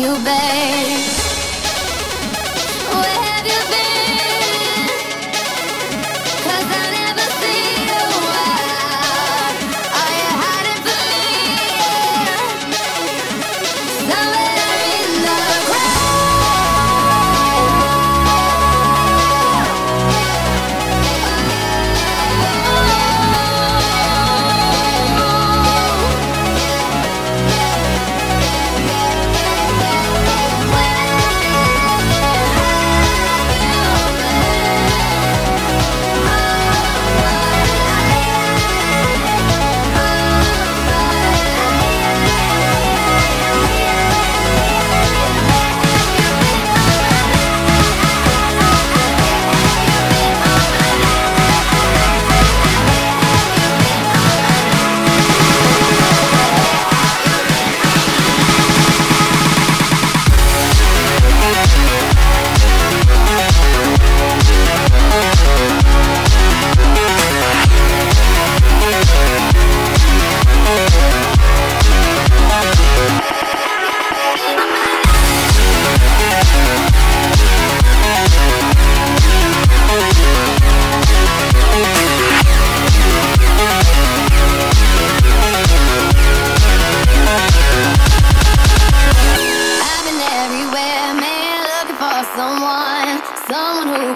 you, babe.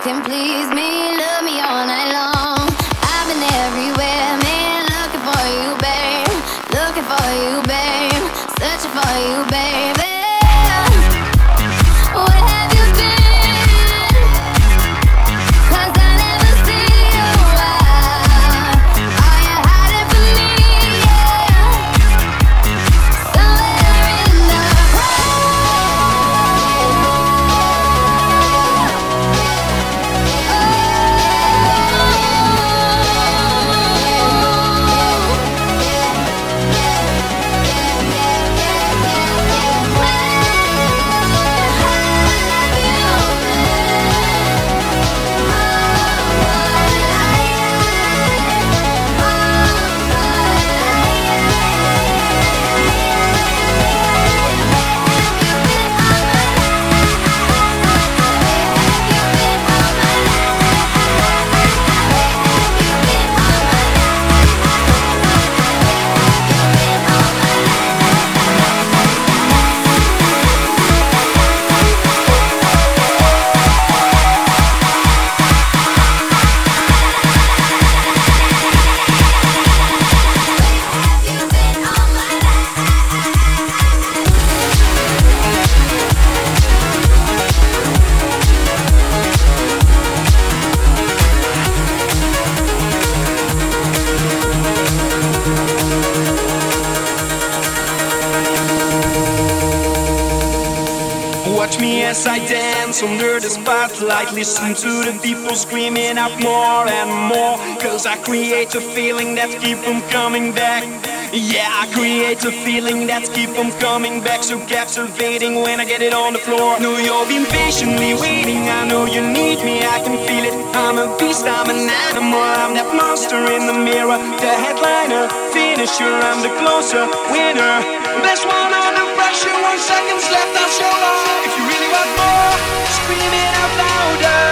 can please me. Listen to the people screaming out more and more. Cause I create a feeling that keep them coming back. Yeah, I create a feeling that's keep them coming back. So captivating when I get it on the floor. Know you've been patiently waiting. I know you need me, I can feel it. I'm a beast, I'm an animal. I'm that monster in the mirror. The headliner, finisher, I'm the closer, winner. Best one under pressure, one seconds left, I'm so long. If you really want more, scream it louder.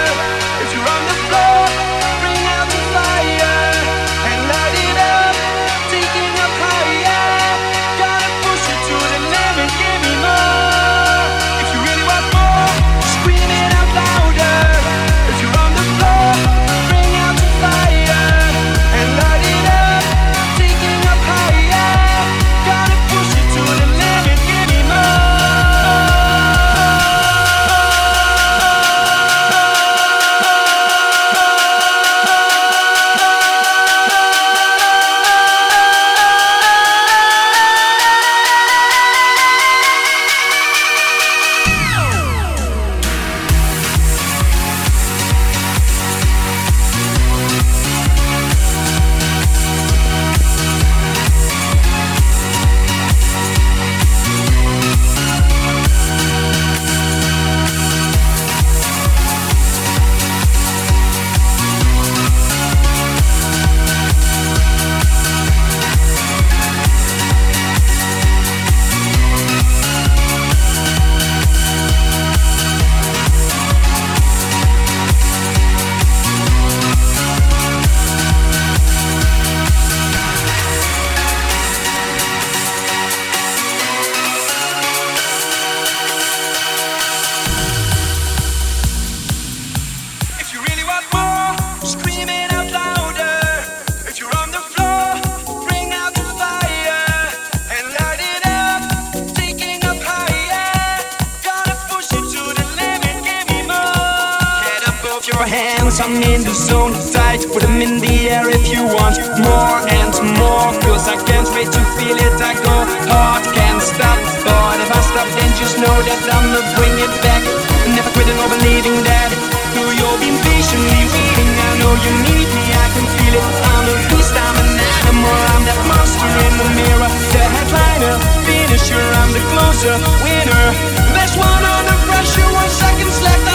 Hands, I'm in the zone tight. Put them in the air if you want more and more. Cause I can't wait to feel it. I go hard, can't stop. But if I stop, then just know that I'ma bring it back. Never quitting or believing that. Though you'll be patiently waiting, I know you need me. I can feel it. I'm a beast, I'm an animal. I'm that monster in the mirror. The headliner, finisher, I'm the closer, winner. There's one under pressure, one seconds left.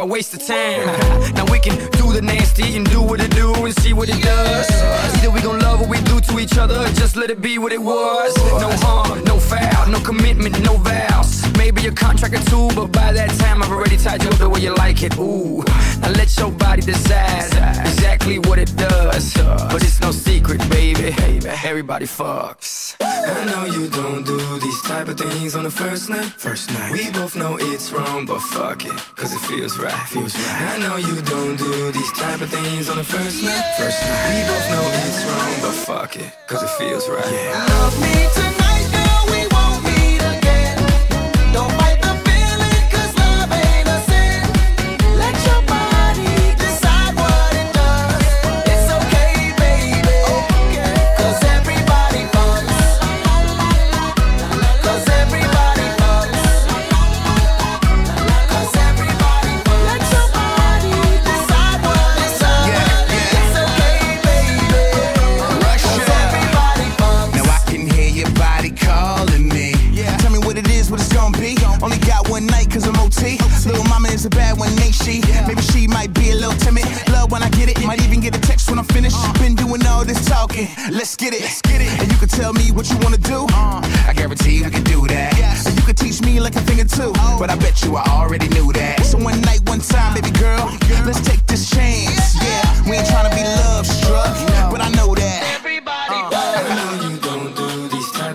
A waste of time. now we can do the nasty and do what it do and see what it does. Either we gon' love what we do to each other, just let it be what it was. No harm, no foul, no commitment, no vows. Maybe a contract or two, but by that time I've already tied you up the way you like it. Ooh, now let your body decide exactly what it does. But it's no secret, baby. Everybody fucks. I know you don't do these type of things on the first night. First night. We both know it's wrong, but fuck it, cause it feels right. Feels right. I know you don't do these type of things on the first night. First night. We both know it's wrong, but fuck it, cause it feels right. Love me tonight,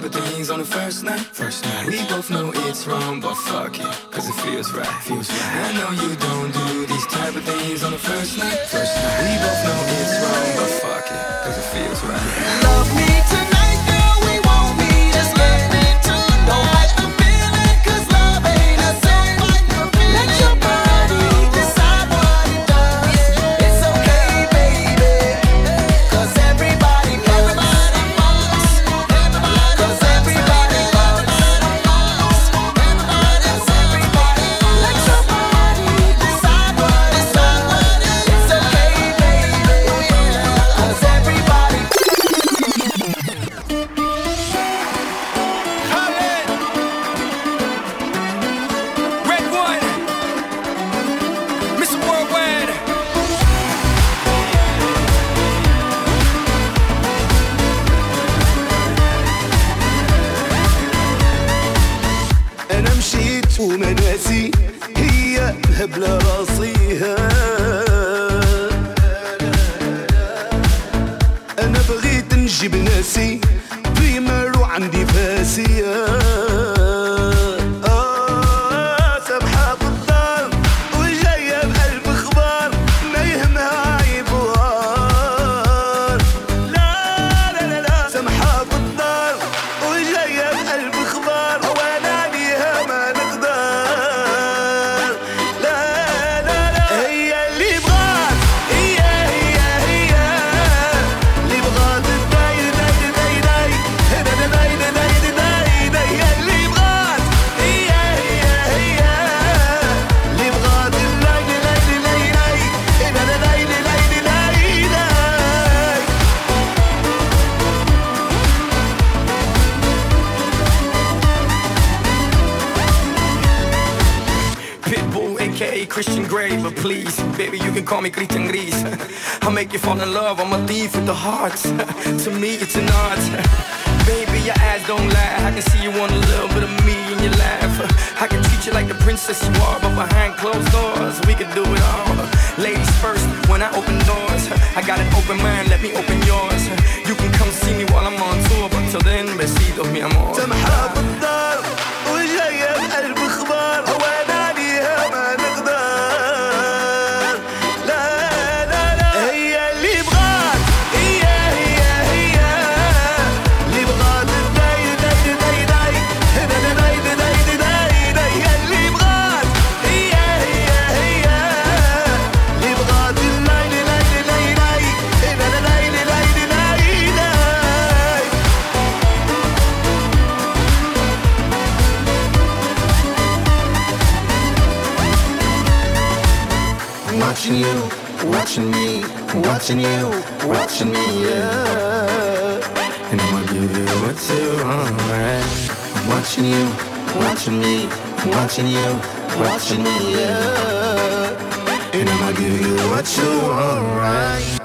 these type of things on the first night. First night, we both know it's wrong, but fuck it, cause it feels right. Feels right. I know you don't do these type of things on the first night. First night, we both know it's wrong, but fuck it, cause it feels right. Love me ناسي هي هبلة راسيها. أنا بغيت نجيب ناسي. Christian Grey, but please, baby, you can call me Christian Gris. I'll make you fall in love, I'm a thief with the hearts. to me, it's an art. Baby, your eyes don't lie. I can see you want a little bit of me in your laugh. I can treat you like the princess you are, but behind closed doors, we can do it all. Ladies first, when I open doors, I got an open mind, let me open yours. You can come see me while I'm on tour, but till then, besitos, mi amor. Watching you, watching me, yeah. And I'ma give you what you want, right? Watching you, watching me, watching you, watching me, yeah. And I'ma give you what you want, right?